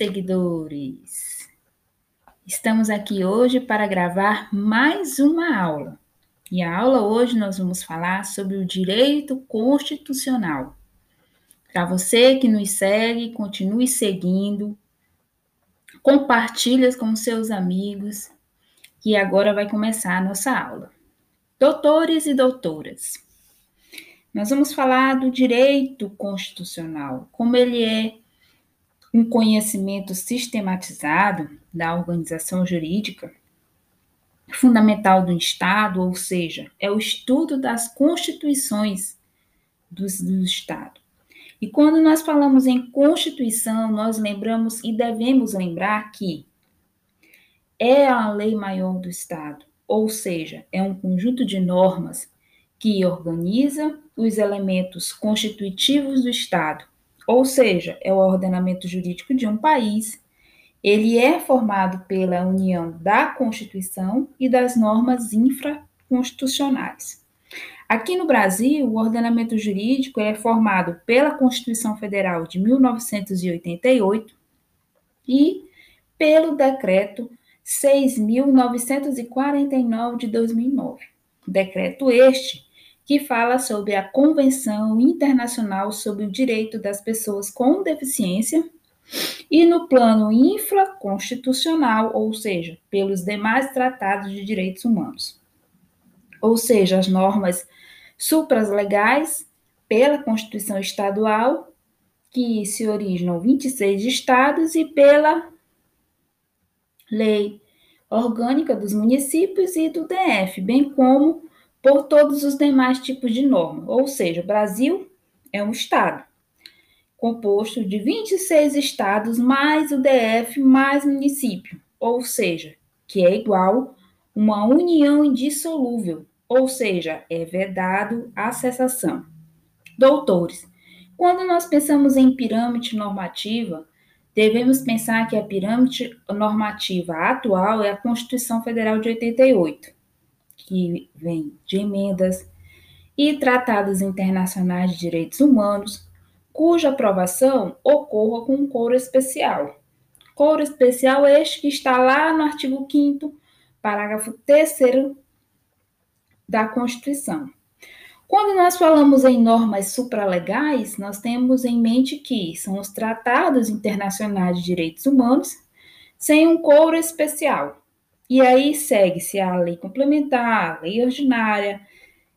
Seguidores! Estamos aqui hoje para gravar mais uma aula. E a aula hoje nós vamos falar sobre o direito constitucional. Para você que nos segue, continue seguindo, compartilhe com seus amigos, e agora vai começar a nossa aula. Doutores e doutoras, nós vamos falar do direito constitucional, como ele é um conhecimento sistematizado da organização jurídica fundamental do Estado, ou seja, é o estudo das constituições do, do Estado. E quando nós falamos em Constituição, nós lembramos e devemos lembrar que é a lei maior do Estado, ou seja, é um conjunto de normas que organiza os elementos constitutivos do Estado ou seja, é o ordenamento jurídico de um país. Ele é formado pela união da Constituição e das normas infraconstitucionais. Aqui no Brasil, o ordenamento jurídico é formado pela Constituição Federal de 1988 e pelo Decreto 6.949 de 2009. Decreto este que fala sobre a Convenção Internacional sobre o Direito das Pessoas com Deficiência, e no plano infraconstitucional, ou seja, pelos demais tratados de direitos humanos. Ou seja, as normas supraslegais pela Constituição Estadual, que se originam 26 estados, e pela Lei Orgânica dos Municípios e do DF, bem como por todos os demais tipos de norma. Ou seja, o Brasil é um estado composto de 26 estados mais o DF mais município, ou seja, que é igual uma união indissolúvel, ou seja, é vedado a cessação. Doutores, quando nós pensamos em pirâmide normativa, devemos pensar que a pirâmide normativa atual é a Constituição Federal de 88 que vem de emendas e tratados internacionais de direitos humanos, cuja aprovação ocorra com um coro especial. Coro especial este que está lá no artigo 5 parágrafo 3 da Constituição. Quando nós falamos em normas supralegais, nós temos em mente que são os tratados internacionais de direitos humanos sem um coro especial. E aí segue-se a lei complementar, lei ordinária,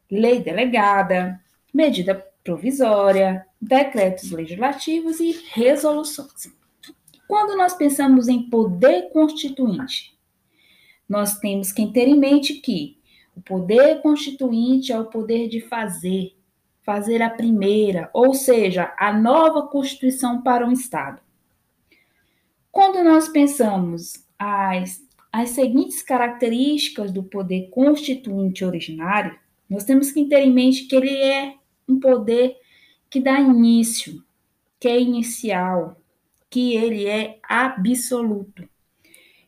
lei delegada, medida provisória, decretos legislativos e resoluções. Quando nós pensamos em poder constituinte, nós temos que ter em mente que o poder constituinte é o poder de fazer, fazer a primeira, ou seja, a nova Constituição para um Estado. Quando nós pensamos as as seguintes características do poder constituinte originário, nós temos que ter em mente que ele é um poder que dá início, que é inicial, que ele é absoluto,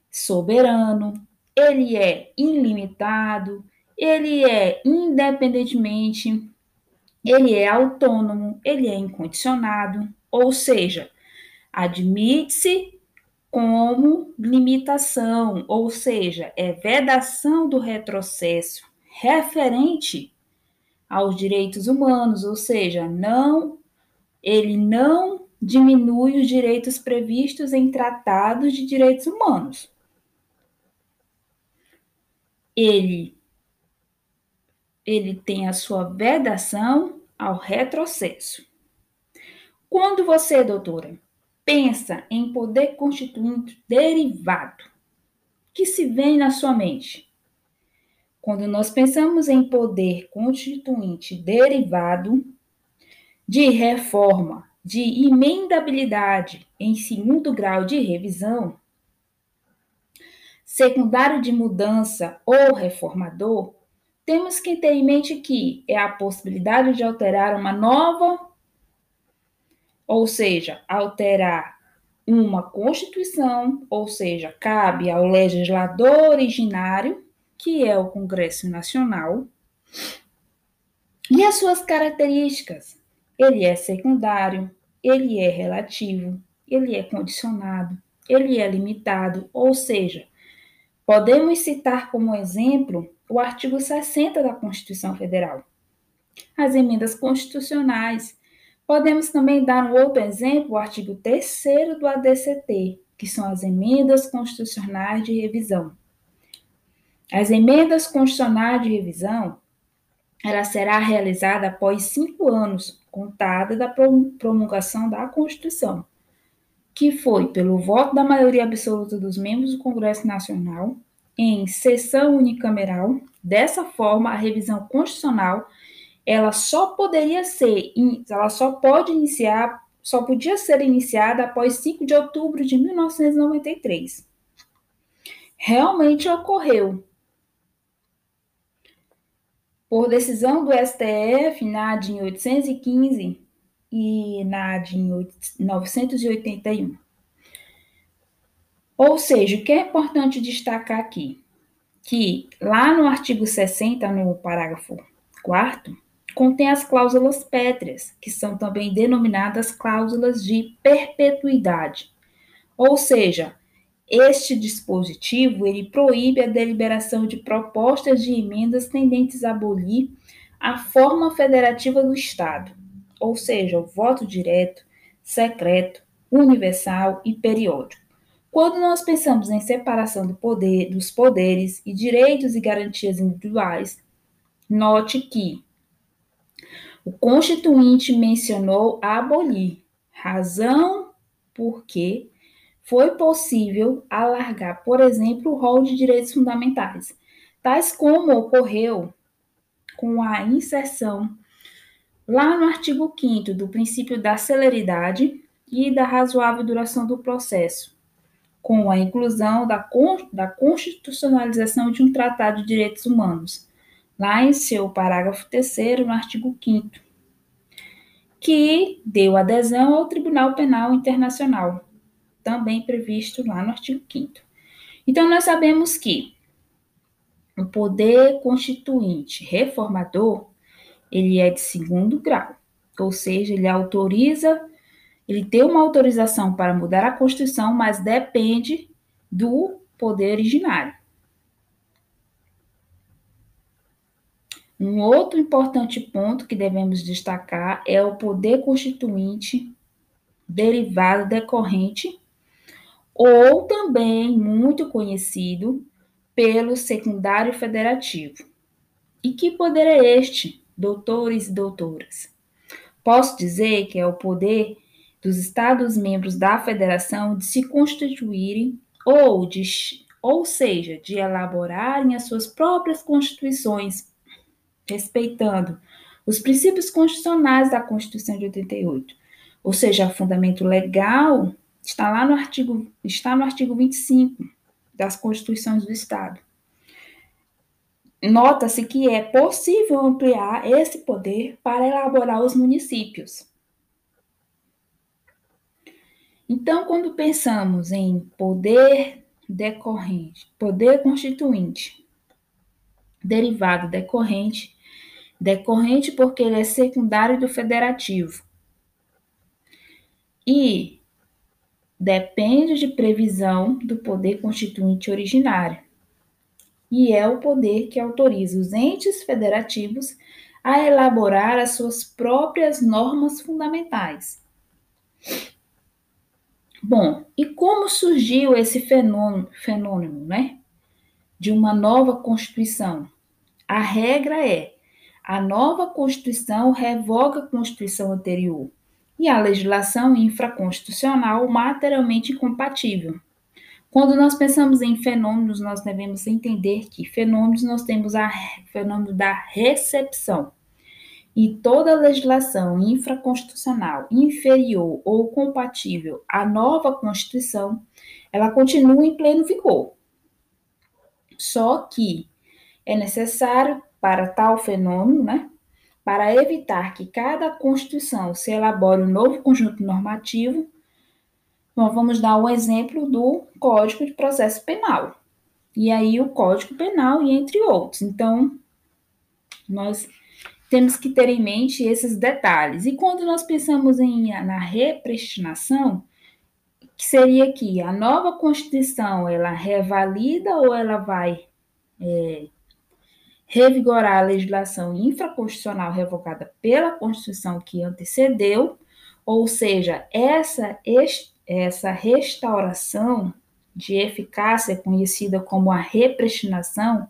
soberano, ele é ilimitado, ele é independentemente, ele é autônomo, ele é incondicionado, ou seja, admite-se como limitação, ou seja, é vedação do retrocesso referente aos direitos humanos, ou seja, não ele não diminui os direitos previstos em tratados de direitos humanos. Ele ele tem a sua vedação ao retrocesso. Quando você, doutora, pensa em poder constituinte derivado, que se vem na sua mente? Quando nós pensamos em poder constituinte derivado de reforma, de emendabilidade em segundo grau de revisão, secundário de mudança ou reformador, temos que ter em mente que é a possibilidade de alterar uma nova ou seja, alterar uma Constituição, ou seja, cabe ao legislador originário, que é o Congresso Nacional, e as suas características. Ele é secundário, ele é relativo, ele é condicionado, ele é limitado, ou seja, podemos citar como exemplo o artigo 60 da Constituição Federal, as emendas constitucionais. Podemos também dar um outro exemplo, o artigo 3 do ADCT, que são as emendas constitucionais de revisão. As emendas constitucionais de revisão, ela será realizada após cinco anos, contada da promulgação da Constituição, que foi pelo voto da maioria absoluta dos membros do Congresso Nacional, em sessão unicameral. Dessa forma, a revisão constitucional ela só poderia ser, ela só pode iniciar, só podia ser iniciada após 5 de outubro de 1993. Realmente ocorreu, por decisão do STF na AD em 815 e na AD em 981. Ou seja, o que é importante destacar aqui? Que lá no artigo 60, no parágrafo 4 contém as cláusulas pétreas, que são também denominadas cláusulas de perpetuidade. Ou seja, este dispositivo ele proíbe a deliberação de propostas de emendas tendentes a abolir a forma federativa do Estado, ou seja, o voto direto, secreto, universal e periódico. Quando nós pensamos em separação do poder, dos poderes e direitos e garantias individuais, note que o Constituinte mencionou abolir, razão porque foi possível alargar, por exemplo, o rol de direitos fundamentais, tais como ocorreu com a inserção lá no artigo 5 do princípio da celeridade e da razoável duração do processo, com a inclusão da, da constitucionalização de um tratado de direitos humanos, lá em seu parágrafo 3 no artigo 5 que deu adesão ao Tribunal Penal Internacional, também previsto lá no artigo 5 Então, nós sabemos que o poder constituinte reformador, ele é de segundo grau, ou seja, ele autoriza, ele tem uma autorização para mudar a Constituição, mas depende do poder originário. Um outro importante ponto que devemos destacar é o poder constituinte derivado decorrente ou também muito conhecido pelo secundário federativo. E que poder é este, doutores e doutoras? Posso dizer que é o poder dos Estados-membros da Federação de se constituírem ou, de, ou seja, de elaborarem as suas próprias constituições, respeitando os princípios constitucionais da Constituição de 88, ou seja, fundamento legal Está lá no artigo, está no artigo 25 das Constituições do Estado. Nota-se que é possível ampliar esse poder para elaborar os municípios. Então, quando pensamos em poder decorrente, poder constituinte, derivado decorrente, decorrente porque ele é secundário do federativo, e depende de previsão do poder constituinte originário, e é o poder que autoriza os entes federativos a elaborar as suas próprias normas fundamentais. Bom, e como surgiu esse fenômeno, fenômeno né, de uma nova Constituição? A regra é: a nova Constituição revoga a Constituição anterior e a legislação infraconstitucional materialmente incompatível. Quando nós pensamos em fenômenos, nós devemos entender que fenômenos nós temos o fenômeno da recepção. E toda legislação infraconstitucional inferior ou compatível à nova Constituição, ela continua em pleno vigor. Só que é necessário para tal fenômeno, né, para evitar que cada Constituição se elabore um novo conjunto normativo, nós vamos dar o um exemplo do Código de Processo Penal. E aí o Código Penal e entre outros. Então, nós temos que ter em mente esses detalhes. E quando nós pensamos em, na repristinação, que seria que a nova Constituição ela revalida ou ela vai é, revigorar a legislação infraconstitucional revogada pela Constituição que antecedeu, ou seja, essa, essa restauração de eficácia conhecida como a repristinação,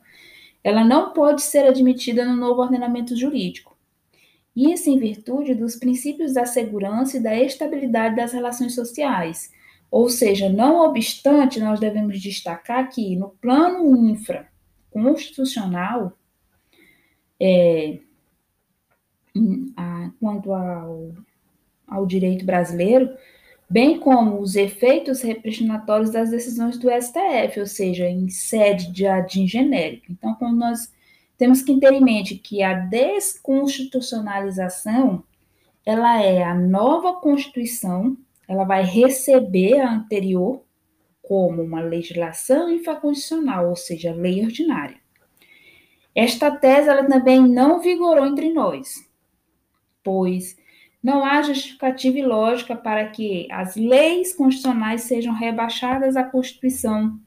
ela não pode ser admitida no novo ordenamento jurídico. Isso em virtude dos princípios da segurança e da estabilidade das relações sociais. Ou seja, não obstante, nós devemos destacar que no plano infra constitucional, é, a, quanto ao, ao direito brasileiro, bem como os efeitos repristinatórios das decisões do STF, ou seja, em sede de adin genérico. Então, quando nós temos que ter em mente que a desconstitucionalização ela é a nova Constituição, ela vai receber a anterior como uma legislação infraconstitucional, ou seja, lei ordinária. Esta tese ela também não vigorou entre nós, pois não há justificativa e lógica para que as leis constitucionais sejam rebaixadas à Constituição,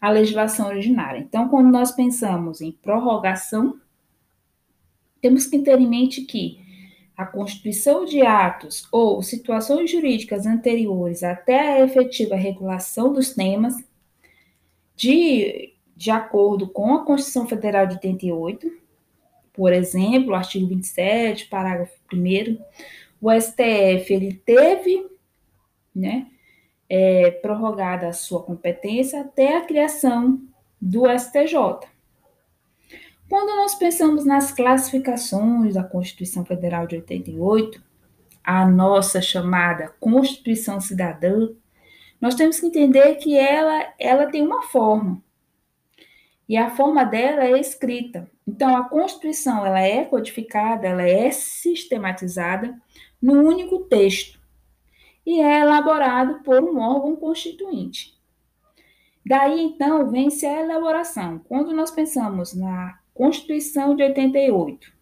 à legislação originária. Então, quando nós pensamos em prorrogação, temos que ter em mente que a constituição de atos ou situações jurídicas anteriores até a efetiva regulação dos temas, de, de acordo com a Constituição Federal de 88, por exemplo, artigo 27, parágrafo 1 o STF ele teve né, é, prorrogada a sua competência até a criação do STJ. Quando nós pensamos nas classificações da Constituição Federal de 88, a nossa chamada Constituição Cidadã, nós temos que entender que ela, ela tem uma forma. E a forma dela é escrita. Então, a Constituição ela é codificada, ela é sistematizada no único texto e é elaborado por um órgão constituinte. Daí então vem-se a elaboração. Quando nós pensamos na Constituição de 88,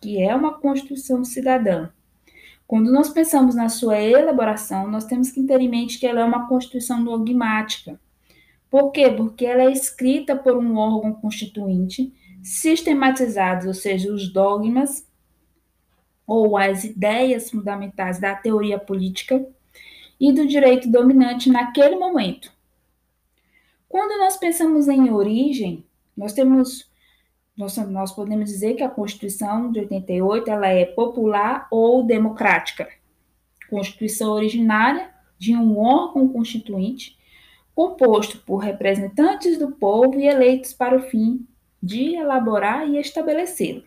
que é uma Constituição cidadã, quando nós pensamos na sua elaboração, nós temos que ter em mente que ela é uma Constituição dogmática. Por quê? Porque ela é escrita por um órgão constituinte, sistematizados, ou seja, os dogmas ou as ideias fundamentais da teoria política e do direito dominante naquele momento. Quando nós pensamos em origem, nós temos nós, nós podemos dizer que a Constituição de 88 ela é popular ou democrática. Constituição originária de um órgão constituinte composto por representantes do povo e eleitos para o fim de elaborar e estabelecê-lo.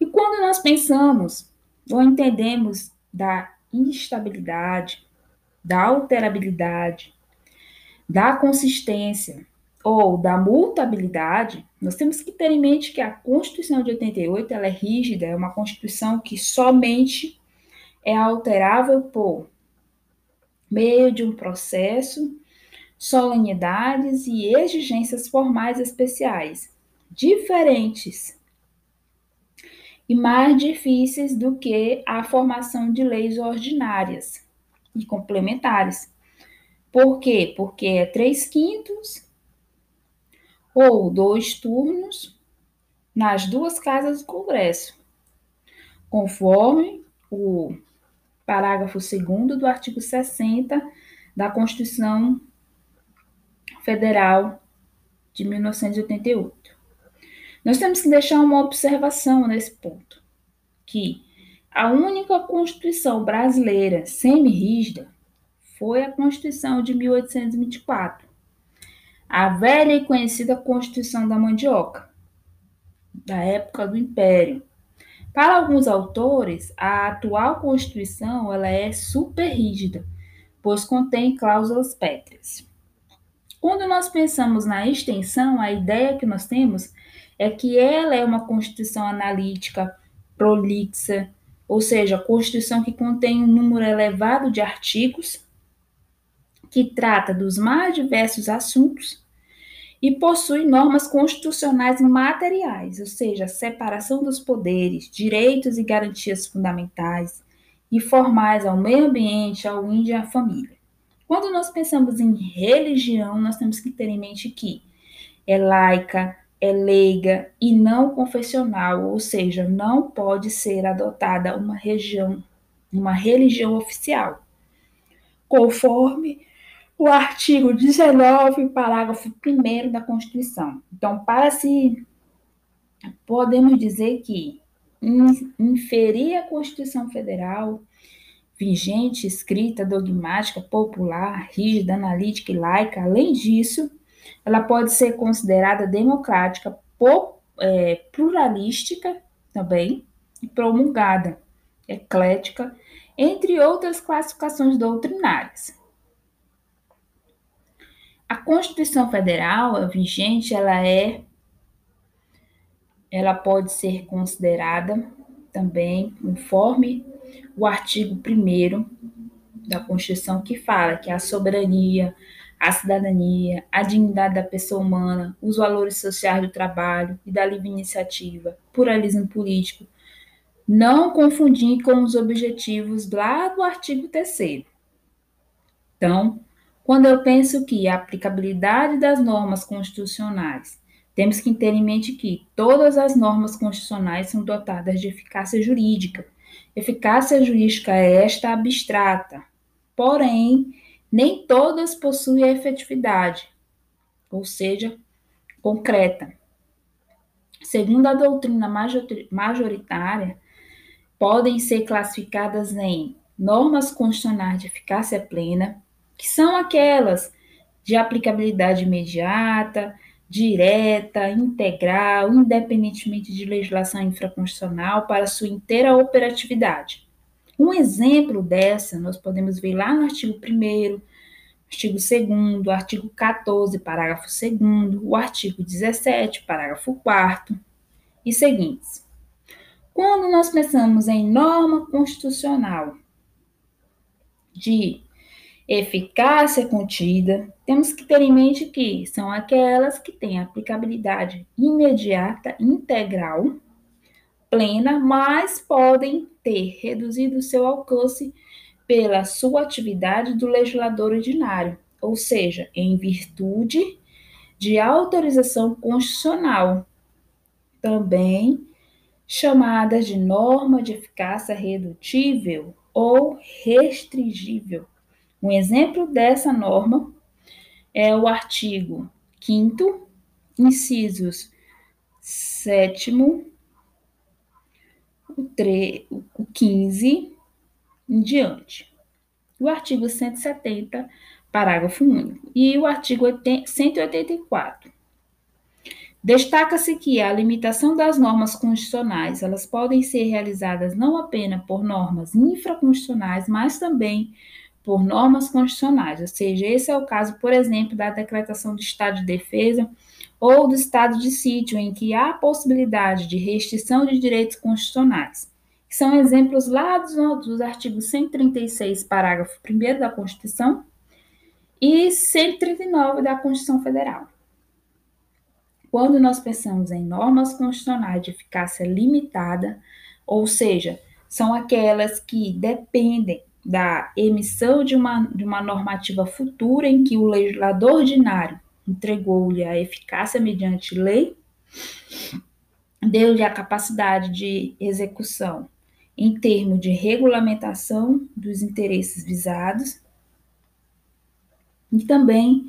E quando nós pensamos ou entendemos da instabilidade, da alterabilidade, da consistência ou da mutabilidade, nós temos que ter em mente que a Constituição de 88 ela é rígida, é uma Constituição que somente é alterável por meio de um processo, solenidades e exigências formais especiais, diferentes e mais difíceis do que a formação de leis ordinárias e complementares. Por quê? Porque é três quintos ou dois turnos nas duas casas do Congresso, conforme o parágrafo 2 do artigo 60 da Constituição Federal de 1988. Nós temos que deixar uma observação nesse ponto, que a única Constituição brasileira semi-rígida foi a Constituição de 1824, a velha e conhecida Constituição da Mandioca, da época do Império. Para alguns autores, a atual Constituição ela é super rígida, pois contém cláusulas pétreas. Quando nós pensamos na extensão, a ideia que nós temos é que ela é uma constituição analítica, prolixa, ou seja, constituição que contém um número elevado de artigos, que trata dos mais diversos assuntos e possui normas constitucionais materiais, ou seja, separação dos poderes, direitos e garantias fundamentais e formais ao meio ambiente, ao índio e à família. Quando nós pensamos em religião, nós temos que ter em mente que é laica, é leiga e não confessional, ou seja, não pode ser adotada uma região, uma religião oficial, conforme o artigo 19, parágrafo 1 da Constituição. Então, para se podemos dizer que inferir a Constituição Federal vigente, escrita, dogmática, popular, rígida, analítica e laica, além disso, ela pode ser considerada democrática, é, pluralística também, e promulgada, eclética, entre outras classificações doutrinárias. A Constituição Federal a vigente, ela é ela pode ser considerada também conforme o artigo 1 da Constituição que fala que a soberania, a cidadania, a dignidade da pessoa humana, os valores sociais do trabalho e da livre iniciativa, pluralismo político, não confundir com os objetivos lá do artigo 3 Então, quando eu penso que a aplicabilidade das normas constitucionais, temos que ter em mente que todas as normas constitucionais são dotadas de eficácia jurídica. Eficácia jurídica é esta abstrata, porém, nem todas possuem efetividade, ou seja, concreta. Segundo a doutrina majoritária, podem ser classificadas em normas constitucionais de eficácia plena, que são aquelas de aplicabilidade imediata, direta, integral, independentemente de legislação infraconstitucional, para sua inteira operatividade. Um exemplo dessa nós podemos ver lá no artigo 1 artigo 2 artigo 14, parágrafo 2 o artigo 17, parágrafo 4 e seguintes. Quando nós pensamos em norma constitucional de eficácia contida, temos que ter em mente que são aquelas que têm aplicabilidade imediata, integral, plena, mas podem ter reduzido seu alcance pela sua atividade do legislador ordinário, ou seja, em virtude de autorização constitucional, também chamadas de norma de eficácia redutível ou restringível um exemplo dessa norma é o artigo 5 incisos 7 o, 3, o 15 em diante. O artigo 170, parágrafo único. E o artigo 184. Destaca-se que a limitação das normas constitucionais, elas podem ser realizadas não apenas por normas infraconstitucionais, mas também por normas constitucionais, ou seja, esse é o caso, por exemplo, da decretação do estado de defesa ou do estado de sítio, em que há possibilidade de restrição de direitos constitucionais, são exemplos lá dos, dos artigos 136, parágrafo 1 da Constituição e 139 da Constituição Federal. Quando nós pensamos em normas constitucionais de eficácia limitada, ou seja, são aquelas que dependem da emissão de uma, de uma normativa futura em que o legislador ordinário entregou-lhe a eficácia mediante lei, deu-lhe a capacidade de execução em termos de regulamentação dos interesses visados, e também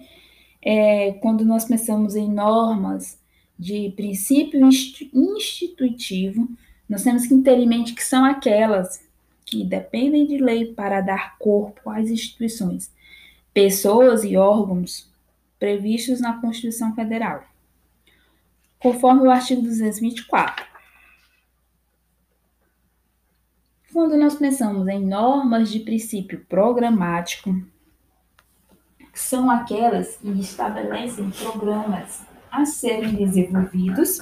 é, quando nós pensamos em normas de princípio institutivo, nós temos que ter em mente que são aquelas que dependem de lei para dar corpo às instituições, pessoas e órgãos previstos na Constituição Federal, conforme o artigo 224. Quando nós pensamos em normas de princípio programático, são aquelas que estabelecem programas a serem desenvolvidos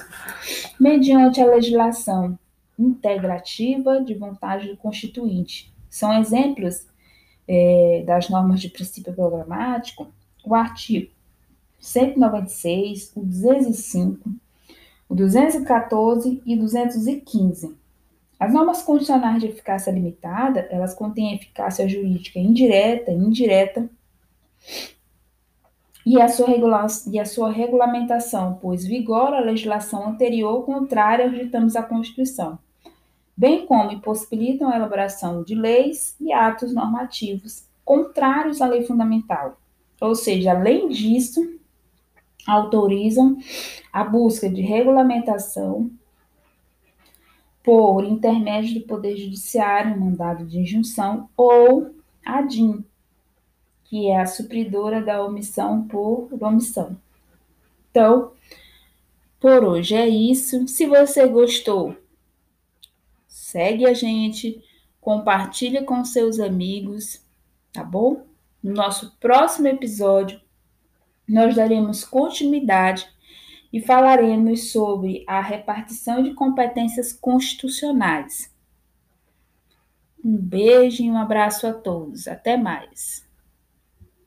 mediante a legislação integrativa de vontade do constituinte. São exemplos é, das normas de princípio programático o artigo 196, o 205, o 214 e 215. As normas constitucionais de eficácia limitada, elas contêm eficácia jurídica indireta indireta, e a sua, regula e a sua regulamentação, pois vigora a legislação anterior contrária aos ditames da Constituição, bem como impossibilitam a elaboração de leis e atos normativos contrários à lei fundamental. Ou seja, além disso, autorizam a busca de regulamentação por intermédio do Poder Judiciário, mandado de injunção, ou a DIN, que é a supridora da omissão por omissão. Então, por hoje é isso. Se você gostou, segue a gente, compartilha com seus amigos, tá bom? No nosso próximo episódio, nós daremos continuidade e falaremos sobre a repartição de competências constitucionais. Um beijo e um abraço a todos. Até mais.